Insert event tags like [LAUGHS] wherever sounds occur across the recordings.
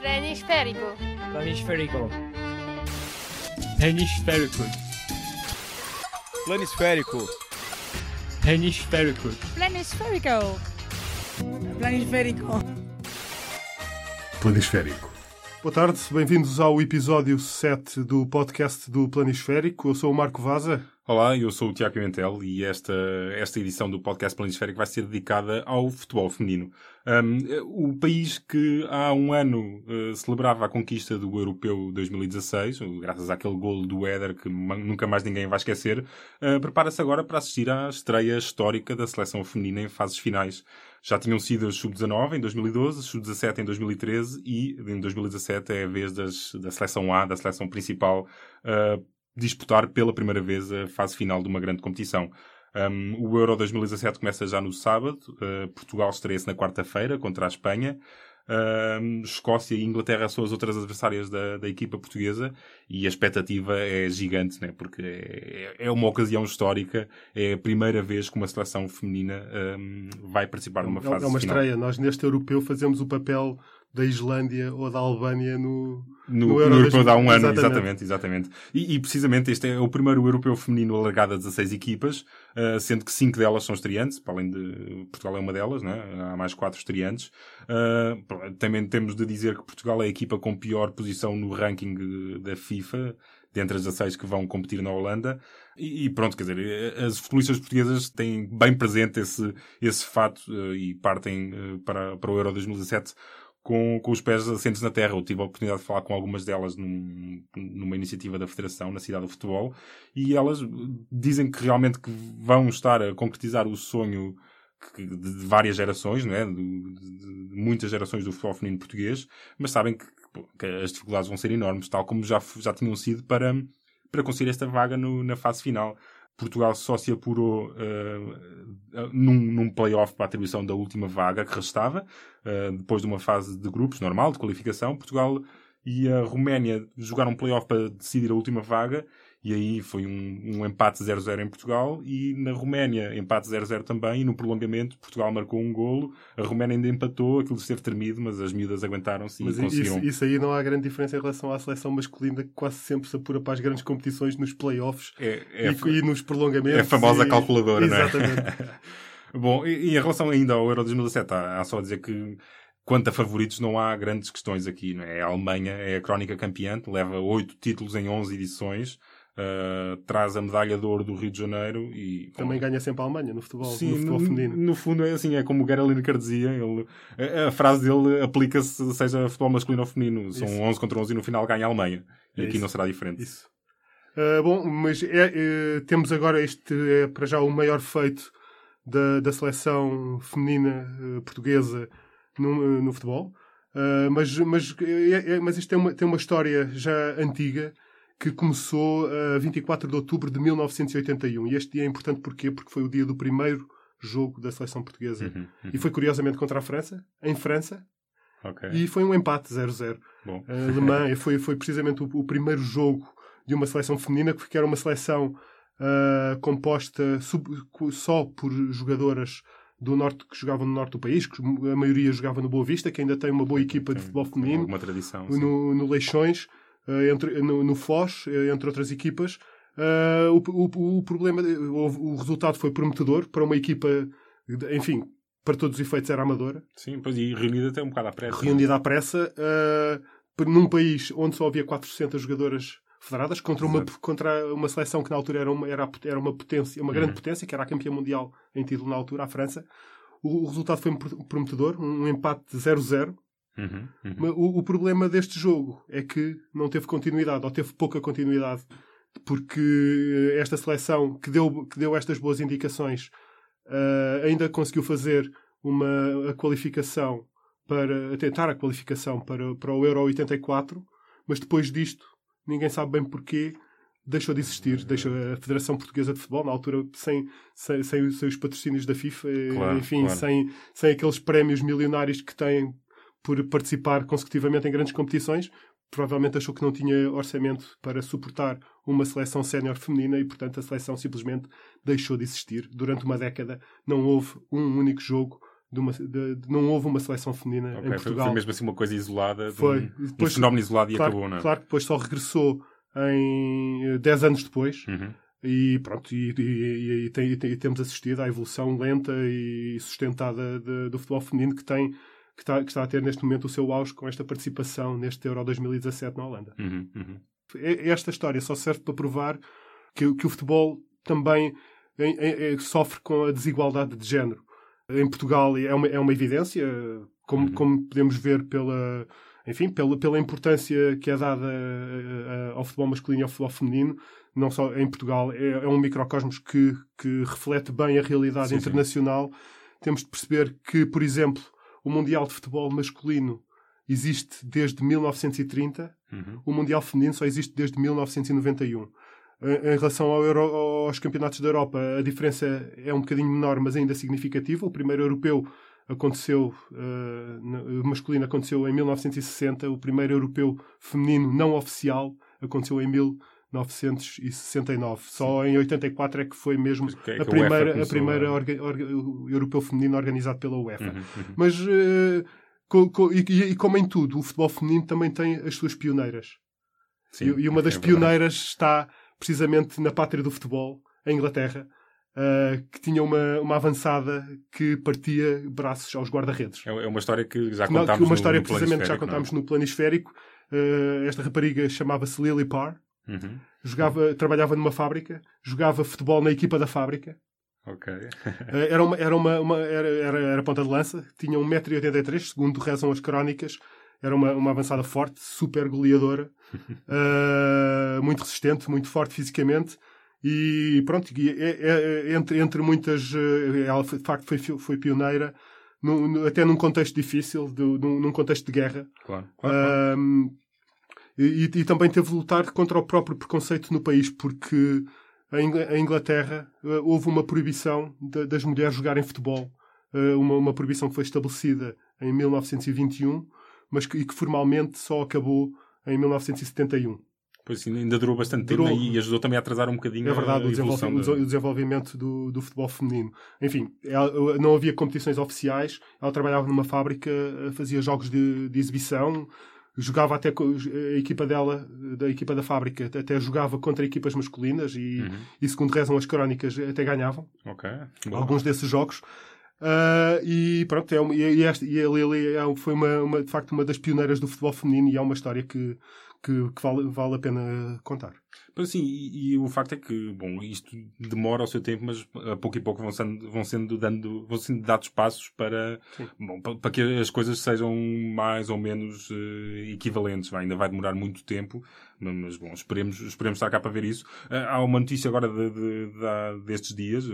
Planisférico. Planisférico. Planisférico. Planisférico. Planisférico. Planisférico. Planisférico. Planisférico. Boa tarde, bem-vindos ao episódio 7 do podcast do Planisférico. Eu sou o Marco Vaza. Olá, eu sou o Tiago Pimentel e esta, esta edição do podcast Planisférico vai ser dedicada ao futebol feminino. Um, o país que há um ano uh, celebrava a conquista do Europeu 2016, graças àquele golo do Éder que nunca mais ninguém vai esquecer, uh, prepara-se agora para assistir à estreia histórica da seleção feminina em fases finais. Já tinham sido as sub-19 em 2012, sub-17 em 2013 e em 2017 é a vez das, da seleção A, da seleção principal, uh, disputar pela primeira vez a fase final de uma grande competição. Um, o Euro 2017 começa já no sábado, uh, Portugal estreia-se na quarta-feira contra a Espanha. Uh, Escócia e Inglaterra são as outras adversárias da, da equipa portuguesa e a expectativa é gigante, né? porque é, é uma ocasião histórica, é a primeira vez que uma seleção feminina um, vai participar numa fase final. É uma final. estreia. Nós neste europeu fazemos o papel da Islândia ou da Albânia no, no, no, Euro no Europeu de há um ano, exatamente. exatamente, E, e, precisamente este é o primeiro Europeu feminino alargado a 16 equipas, uh, sendo que 5 delas são estreantes, para além de Portugal é uma delas, né? há mais 4 estreantes. Uh, também temos de dizer que Portugal é a equipa com pior posição no ranking da FIFA, dentre as 16 que vão competir na Holanda. E, e, pronto, quer dizer, as futebolistas portuguesas têm bem presente esse, esse fato e partem para, para o Euro 2017 com, com os pés assentes na terra. Eu tive a oportunidade de falar com algumas delas num, numa iniciativa da Federação na cidade do futebol e elas dizem que realmente que vão estar a concretizar o sonho de várias gerações, não é? de, de, de muitas gerações do futebol feminino português, mas sabem que, que, as dificuldades vão ser enormes, tal como já, já tinham sido para, para conseguir esta vaga no, na fase final. Portugal só se apurou uh, num, num play-off para a atribuição da última vaga que restava, uh, depois de uma fase de grupos normal, de qualificação. Portugal e a Roménia jogaram um play-off para decidir a última vaga e aí foi um, um empate 0-0 em Portugal e na Roménia empate 0-0 também e no prolongamento Portugal marcou um golo, a Roménia ainda empatou, aquilo esteve tremido, mas as miúdas aguentaram-se e conseguiram. Isso, isso, aí não há grande diferença em relação à seleção masculina que quase sempre se apura para as grandes competições nos playoffs é, é, e, e, nos prolongamentos. É a famosa e... calculadora, Exatamente. não é? [LAUGHS] Bom, e, e, em relação ainda ao Euro 2017, há, há só a dizer que quanto a favoritos não há grandes questões aqui. Não é? A Alemanha é a crónica campeã, leva oito títulos em 11 edições. Uh, traz a medalha de ouro do Rio de Janeiro e também ganha sempre a Alemanha no futebol, Sim, no futebol feminino. No, no fundo é assim, é como o Gary Lineker dizia, ele, a, a, frase dele aplica-se seja futebol masculino ou feminino, são isso. 11 contra 11 e no final ganha a Alemanha. E é aqui isso. não será diferente. Isso. Uh, bom, mas é, é, temos agora este é para já o maior feito da, da seleção feminina uh, portuguesa no, no futebol. mas, mas, mas isto tem uma, tem uma história já antiga que começou a uh, 24 de outubro de 1981. E este dia é importante porquê? Porque foi o dia do primeiro jogo da seleção portuguesa. Uhum, uhum. E foi curiosamente contra a França, em França. Okay. E foi um empate 0-0. Uh, alemã, foi, foi precisamente o, o, primeiro jogo de uma seleção feminina, que era uma seleção uh, composta sub, só por jogadoras do norte que jogavam no norte do país, que a maioria jogava no Boa Vista, que ainda tem uma boa equipa de futebol feminino. Uma tradição. No, no Leixões. Eh, entre, no, no Foz, eh, entre outras equipas. Uh, o, o, o, problema, o, o, resultado foi prometedor para uma equipa, enfim, para todos os efeitos era amadora. Sim, pois e reunida até um bocado à pressa. Reunida à pressa, uh, num país onde só havia 400 jogadoras federadas, contra uma, contra uma seleção que na altura era uma, era, era uma potência, uma grande uhum. potência, que era a campeã mundial em título na altura, a França. O, o resultado foi prometedor, um empate de 0-0. Uhum, uhum. O, o, problema deste jogo é que não teve continuidade, ou teve pouca continuidade, porque esta seleção que deu, que deu estas boas indicações uh, ainda conseguiu fazer uma a qualificação para tentar a qualificação para, para o Euro 84, mas depois disto ninguém sabe bem porquê deixou de existir, deixou a Federação Portuguesa de Futebol, na altura, sem, sem, sem, sem os patrocínios da FIFA, claro, enfim, claro. Sem, sem aqueles prémios milionários que têm por participar consecutivamente em grandes competições, provavelmente achou que não tinha orçamento para suportar uma seleção sénior feminina e, portanto, a seleção simplesmente deixou de existir. Durante uma década não houve um único jogo de uma, de, de, não houve uma seleção feminina okay, em Portugal. Foi mesmo assim uma coisa isolada, foi. Um, depois, um fenómeno isolado e claro, acabou, não é? Claro que depois só regressou em 10 anos depois. Uhum. E pronto, e, e, e, tem, e, temos assistido à evolução lenta e sustentada de, do futebol feminino que tem que está, que está a ter neste momento o seu auge com esta participação neste Euro 2017 na Holanda. Uhum, uhum. Esta história só serve para provar que, que o futebol também em, em, sofre com a desigualdade de género. Em Portugal é uma, é uma evidência, como, uhum. como podemos ver pela, enfim, pela, pela importância que é dada ao futebol masculino e ao futebol feminino, não só em Portugal, é, é um microcosmos que, que reflete bem a realidade sim, internacional. Sim. Temos de perceber que, por exemplo, o Mundial de Futebol masculino existe desde 1930, uhum. o Mundial feminino só existe desde 1991. Em relação ao Euro, aos campeonatos da Europa, a diferença é um bocadinho menor, mas ainda significativa. O primeiro europeu aconteceu, uh, masculino aconteceu em 1960, o primeiro europeu feminino não oficial aconteceu em 1969. Só em 84 é que foi mesmo que é que a primeira, a, a primeira orga, orga, o europeu feminino organizado pela UEFA. Uhum, uhum. Mas, uh, co, co, e, e, como em tudo, o futebol feminino também tem as suas pioneiras. Sim, e, e, uma das é pioneiras está precisamente na pátria do futebol, em Inglaterra, uh, que tinha uma, uma avançada que partia braços aos guarda-redes. É uma história que já Não, contámos uma história no, no precisamente já não? contámos no planisférico. Uh, esta rapariga chamava-se Lily Parr, Uhum. jogava, trabalhava numa fábrica, jogava futebol na equipa da fábrica. Ok. Uh, [LAUGHS] era, uma, era, uma, uma, era, era, era ponta de lança, tinha 1,83m, segundo rezam as crónicas. Era uma, uma avançada forte, super goleadora, uh, [LAUGHS] muito resistente, muito forte fisicamente. E pronto, e, é, é, entre, entre muitas. Ela, de facto, foi, foi pioneira, num, até num contexto difícil, de, num, num contexto de guerra. Claro. claro, claro. Um, e, e, também teve de lutar contra o próprio preconceito no país, porque em Inglaterra houve uma proibição das mulheres jogarem futebol. Uma, uma, proibição que foi estabelecida em 1921, mas que, que formalmente só acabou em 1971. Pois sim, ainda durou bastante durou. tempo e ajudou também a atrasar um bocadinho é verdade, a o, desenvolvimento, da... o desenvolvimento do, do, futebol feminino. Enfim, ela, não havia competições oficiais, ela trabalhava numa fábrica, fazia jogos de, de exibição, jogava até a equipa dela, da equipa da fábrica, até jogava contra equipas masculinas e, uhum. e segundo rezam as crónicas, até ganhavam okay. alguns desses jogos. Uh, e pronto, é uma, e, esta, e a Lily é, foi uma, uma, de facto uma das pioneiras do futebol feminino e é uma história que, que, que vale, vale a pena contar. Mas assim, e, e, o facto é que, bom, isto demora o seu tempo, mas a pouco e pouco vão sendo, vão sendo, dando, vão sendo dados passos para, bom, para, para, que as coisas sejam mais ou menos uh, equivalentes. Vai, ainda vai demorar muito tempo, mas bom, esperemos, esperemos estar cá para ver isso. Uh, há uma notícia agora de, de, de, destes dias,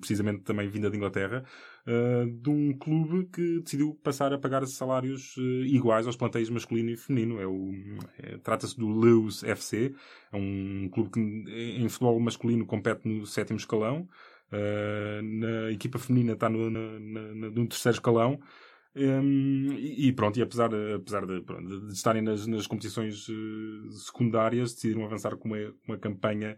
precisamente também vinda de Inglaterra, uh, de um clube que decidiu passar a pagar salários iguais aos plantéis masculino e feminino. É o, é, Trata-se do Lewis FC, é um clube que em futebol masculino compete no sétimo escalão, uh, na equipa feminina está no, na, na, no terceiro escalão. Um, e, pronto, e apesar, apesar de, pronto, de estarem nas, nas competições uh, secundárias, decidiram avançar com uma, uma campanha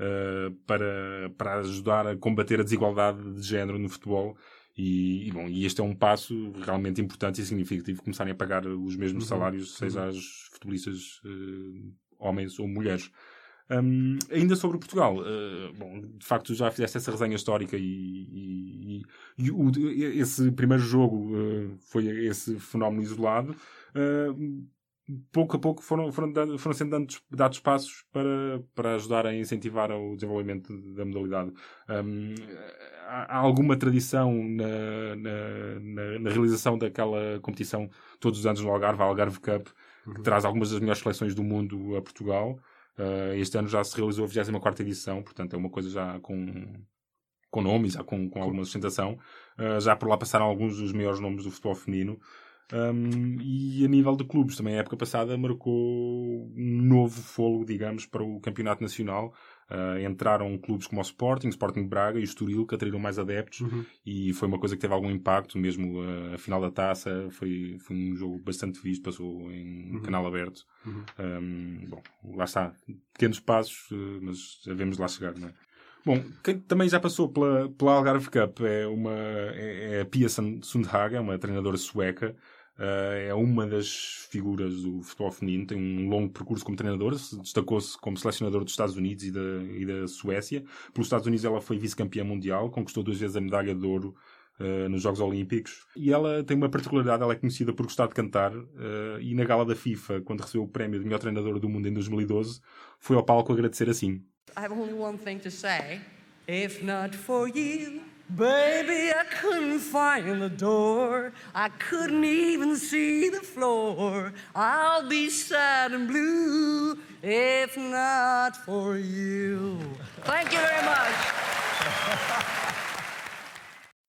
uh, para, para ajudar a combater a desigualdade de género no futebol. E, e, bom, e este é um passo realmente importante e significativo começarem a pagar os mesmos uhum. salários, seja aos futebolistas uh, homens ou mulheres. Um, ainda sobre Portugal, uh, bom, de facto já fizeste essa resenha histórica e, e, e, e o, esse primeiro jogo uh, foi esse fenómeno isolado. Uh, pouco a pouco foram, foram, foram sendo dados, dados passos para, para ajudar a incentivar o desenvolvimento da modalidade. Um, há, alguma tradição na, na, na, na, realização daquela competição todos os anos no Algarve, a Algarve Cup, que uhum. traz algumas das melhores seleções do mundo a Portugal. Uh, este ano já se realizou a 24 edição, portanto é uma coisa já com, com nome, já com, com alguma sustentação. Uh, já por lá passaram alguns dos maiores nomes do futebol feminino. Um, e a nível de clubes, também a época passada marcou um novo fôlego, digamos, para o campeonato nacional. Uh, entraram clubes como o Sporting, Sporting Braga e o Estoril, que atraíram mais adeptos, uhum. e foi uma coisa que teve algum impacto. Mesmo uh, a final da taça foi, foi um jogo bastante visto, passou em uhum. canal aberto. Uhum. Um, bom, lá está, pequenos passos, uh, mas devemos lá chegar, não é? Bom, quem também já passou pela, pela Algarve Cup é, uma, é, é a Pia Sundhaga, uma treinadora sueca. Uh, é uma das figuras do futebol feminino, tem um longo percurso como treinadora, destacou-se como selecionador dos Estados Unidos e da, e da Suécia. Pelos Estados Unidos ela foi vice-campeã mundial, conquistou duas vezes a medalha de ouro uh, nos Jogos Olímpicos. E ela tem uma particularidade, ela é conhecida por gostar de cantar, uh, e na gala da FIFA, quando recebeu o prémio de melhor treinadora do mundo em 2012, foi ao palco agradecer assim. I have only one thing to say. If not for you, baby, I couldn't find the door. I couldn't even see the floor. I'll be sad and blue if not for you. Thank you very much.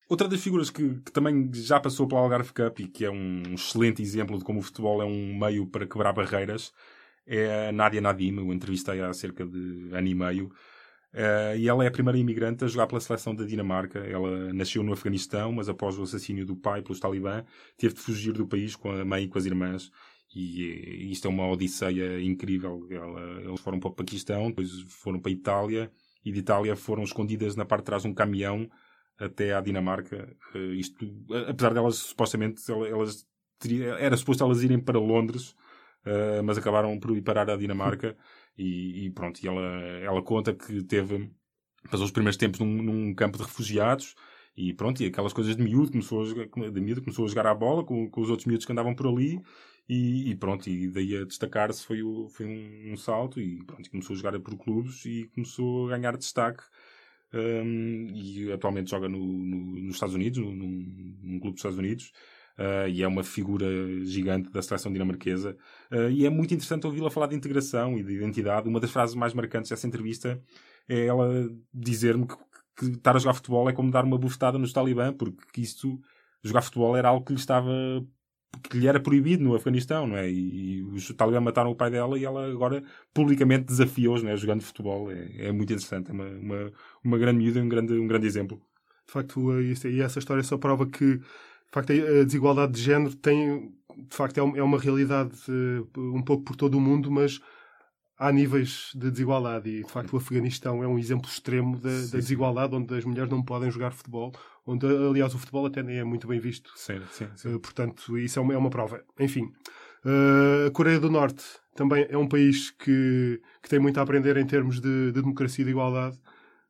Outra das figuras que, que, também já passou pela Algarve Cup e que é um excelente exemplo de como o futebol é um meio para quebrar barreiras é a Nadia Nadim. Eu entrevistei há cerca de ano e meio. Uh, e ela é a primeira imigrante a jogar pela seleção da Dinamarca. Ela nasceu no Afeganistão, mas após o assassínio do pai pelos talibã, teve de fugir do país com a mãe e com as irmãs. E, e isto é uma odisseia incrível. Ela, eles foram para o Paquistão, depois foram para a Itália, e de Itália foram escondidas na parte de trás de um caminhão até à Dinamarca. Uh, isto, apesar delas, supostamente, elas, era suposto elas irem para Londres, uh, mas acabaram por ir parar à Dinamarca. [LAUGHS] E, e pronto, e ela, ela conta que teve, passou os primeiros tempos num, num, campo de refugiados e pronto, e aquelas coisas de miúdo, começou a jogar, de miúdo, começou a jogar à bola com, com os outros miúdos que andavam por ali e, e pronto, e daí a destacar-se foi, foi um, um, salto e pronto, começou a jogar por clubes e começou a ganhar destaque um, e atualmente joga no, no, nos Estados Unidos, num, num clube dos Estados Unidos uh, e é uma figura gigante da seleção dinamarquesa. Uh, e é muito interessante ouvi-la falar de integração e de identidade. Uma das frases mais marcantes dessa entrevista é ela dizer-me que, que estar a jogar futebol é como dar uma bufetada nos talibã, porque isto, jogar futebol era algo que lhe estava que lhe era proibido no Afeganistão, não é? E, e os talibã mataram o pai dela e ela agora publicamente desafia-os, não é? Jogando futebol. É, é muito interessante. É uma, uma, uma grande miúda e um grande, um grande exemplo. De facto, isso, e essa história só prova que de facto, a desigualdade de género tem, de facto, é, é uma realidade eh, um pouco por todo o mundo, mas há níveis de desigualdade e, de facto, o Afeganistão é um exemplo extremo da, da desigualdade, onde as mulheres não podem jogar futebol, onde, aliás, o futebol até nem é muito bem visto. Sim, sim, sim. Uh, portanto, isso é uma, é uma prova. Enfim, uh, a Coreia do Norte também é um país que, que tem muito a aprender em termos de, de democracia e de igualdade,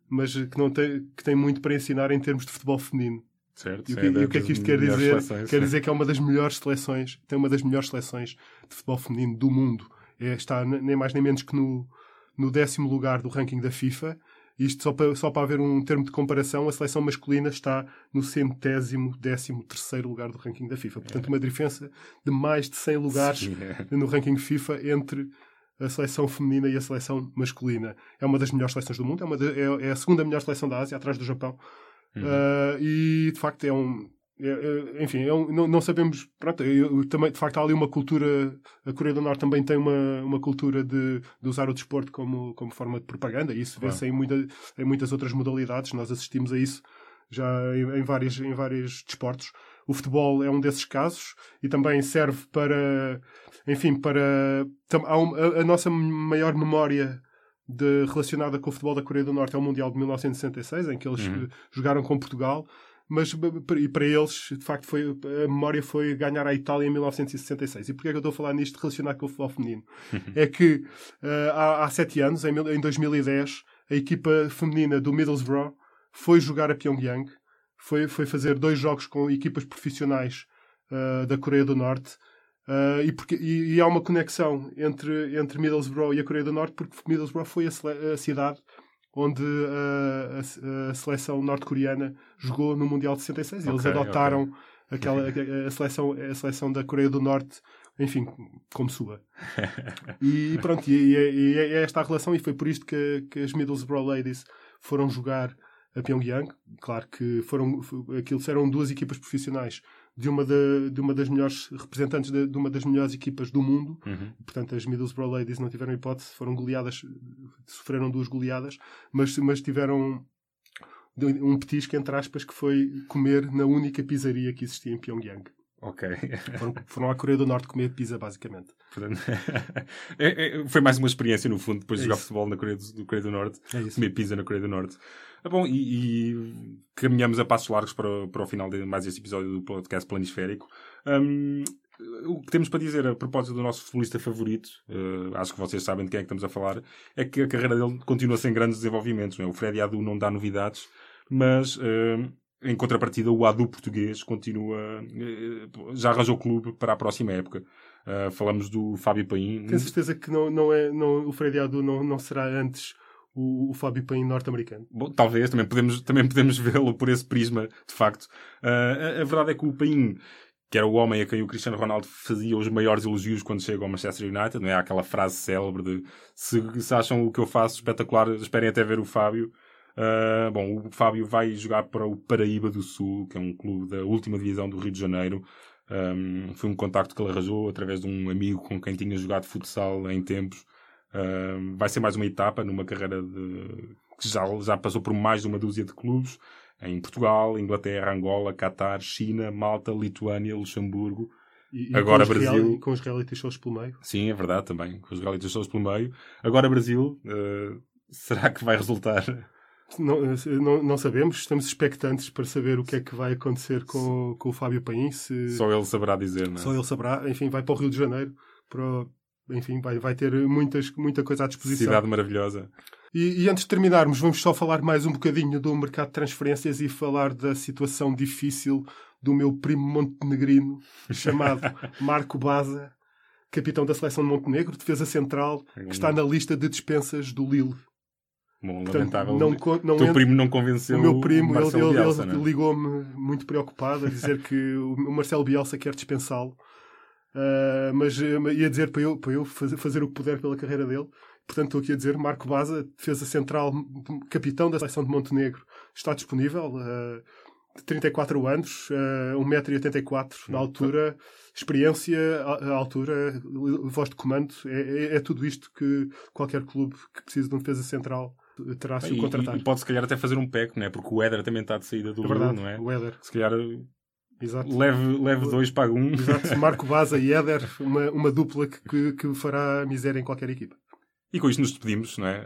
mas que, não tem, que tem muito para ensinar em termos de futebol feminino. Certo, e, o que, e o que é que isto quer dizer? Quer dizer que é uma das melhores seleções, tem uma das melhores seleções de futebol feminino do mundo. É, está nem mais nem menos que no, no décimo lugar do ranking da FIFA. Isto só para, só para haver um termo de comparação, a seleção masculina está no centésimo, décimo terceiro lugar do ranking da FIFA. Portanto, é. uma diferença de mais de 100 lugares Sim, é. no ranking FIFA entre a seleção feminina e a seleção masculina. É uma das melhores seleções do mundo, é, uma de, é, é a segunda melhor seleção da Ásia, atrás do Japão. Uhum. Uh, e de facto é um. É, é, enfim, é um, não, não, sabemos. Pronto, eu, também, de facto, há ali uma cultura. A Coreia do Norte também tem uma, uma cultura de, de usar o desporto como, como forma de propaganda, e isso vê-se em, muita, em muitas outras modalidades. Nós assistimos a isso já em, em, vários, em vários desportos. O futebol é um desses casos e também serve para, enfim, para. A, a nossa maior memória de, relacionada com o futebol da Coreia do Norte é o Mundial de 1966, em que eles uhum. jogaram com Portugal. Mas e para eles, de facto, foi, a memória foi ganhar a Itália em 1966. E porquê é que eu estou a falar nisto relacionado com o futebol feminino? Uhum. É que uh, há, há sete anos, em, em 2010, a equipa feminina do Middlesbrough foi jogar a Pyongyang, foi, foi fazer dois jogos com equipas profissionais uh, da Coreia do Norte Uh, e, porque, e, e, há uma conexão entre, entre Middlesbrough e a Coreia do Norte, porque Middlesbrough foi a, a cidade onde uh, a, a, seleção norte-coreana jogou no Mundial de 66. Okay, Eles adotaram okay. aquela, a, seleção, a seleção da Coreia do Norte, enfim, como sua. e [LAUGHS] pronto, e, e, é esta a relação, e foi por isto que, que as Middlesbrough Ladies foram jogar a Pyongyang. Claro que foram, aquilo eram duas equipas profissionais de uma, de, de uma das melhores representantes de, de, uma das melhores equipas do mundo. Uhum. Portanto, as Middlesbrough Ladies não tiveram hipótese, foram goleadas, sofreram duas goleadas, mas, mas tiveram um petisco, entre aspas, que foi comer na única pizzaria que existia em Pyongyang. Ok. Foram, foram à Coreia do Norte comer pizza, basicamente. Portanto, [LAUGHS] é- é- foi mais uma experiência, no fundo, depois de É jogar isso. futebol na Coreia do, do Coreia do Norte, É isso. comer pizza na Coreia do Norte. Ah, bom, e, e caminhamos a passos largos para, o- para o final de mais este episódio do podcast Planisférico. Hum, o que temos para dizer a propósito do nosso futebolista favorito, eh, acho que vocês sabem de quem é que estamos a falar, é que a carreira dele continua sem grandes desenvolvimentos. Não é? O Freddy Adu não dá novidades, mas eh, em contrapartida o Adu português continua, eh, já arranjou clube para a próxima época. Eh, falamos do Fábio Paim. Tenho certeza que não, não é, não, o Freddy Adu não, não será antes o, o Fábio Paim norte-americano. Bom, talvez, também podemos, também podemos [LAUGHS] vê-lo por esse prisma, de facto. Ah, a, a verdade é que o Paim, que era o homem a quem o Cristiano Ronaldo fazia os maiores elogios quando chega ao Manchester United, não é? Aquela frase célebre de se, se acham o que eu faço espetacular, esperem até ver o Fábio. Ah, bom, o Fábio vai jogar para o Paraíba do Sul, que é um clube da última divisão do Rio de Janeiro. Um, foi um contacto que ele arranjou através de um amigo com quem tinha jogado futsal em tempos. Vai ser mais uma etapa numa carreira de, que já, já passou por mais de uma dúzia de clubes em Portugal, Inglaterra, Angola, Catar, China, Malta, Lituânia, Luxemburgo. E, e Agora com Brasil. real- com os reality shows pelo meio. Sim, é verdade também, com os realities shows pelo meio. Agora Brasil, uh, será que vai resultar? Não, eh, não, não sabemos, estamos expectantes para saber o que é que vai acontecer com, com o Fábio Paim. Se, Só ele saberá dizer, não é? Só ele saberá. Enfim, vai para o Rio de Janeiro. Para, enfim, vai, vai ter muitas, muita coisa à disposição. Cidade maravilhosa. E, e antes de terminarmos, vamos só falar mais um bocadinho do mercado de transferências e falar da situação difícil do meu primo montenegrino, chamado [LAUGHS] Marco Baza, capitão da seleção de Montenegro, defesa central, que está na lista de dispensas do Lille. Bom, Portanto, lamentável. não, não o teu primo não convenceu o meu primo, ele, Marcelo ele- Bielsa, ele não é? ligou-me muito preocupado a dizer que o o Marcelo Bielsa quer dispensá-lo, Ah, mas ia dizer para eu, para eu fazer, fazer o que puder pela carreira dele. Portanto, estou aqui a dizer: Marco Baza, defesa central, capitão da seleção de Montenegro, está disponível. ah, de 34 anos, ah, 1,84m na altura, experiência, a altura, voz de comando, é, é- é tudo isto que qualquer clube que precise de um defesa central terá a se E, e pode se calhar até fazer um pack, não é? Porque o Éder também está de saída do É verdade, não é? o Éder. Se calhar Exato. leve, leve dois, paga um. Exato. [LAUGHS] Marco Baza e Éder, uma, uma dupla que, que, fará miséria em qualquer equipa. E com isto nos despedimos, não é?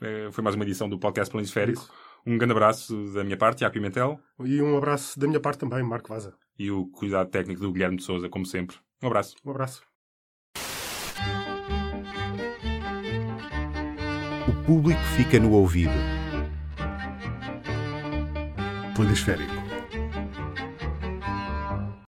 É, foi mais uma edição do podcast Planisférico. Isso. Um grande abraço da minha parte, Tiago Pimentel, E um abraço da minha parte também, Marco Baza. e o cuidado técnico do Guilherme de Souza, como sempre. Um abraço. Um abraço. Público fica no ouvido. Planisférico.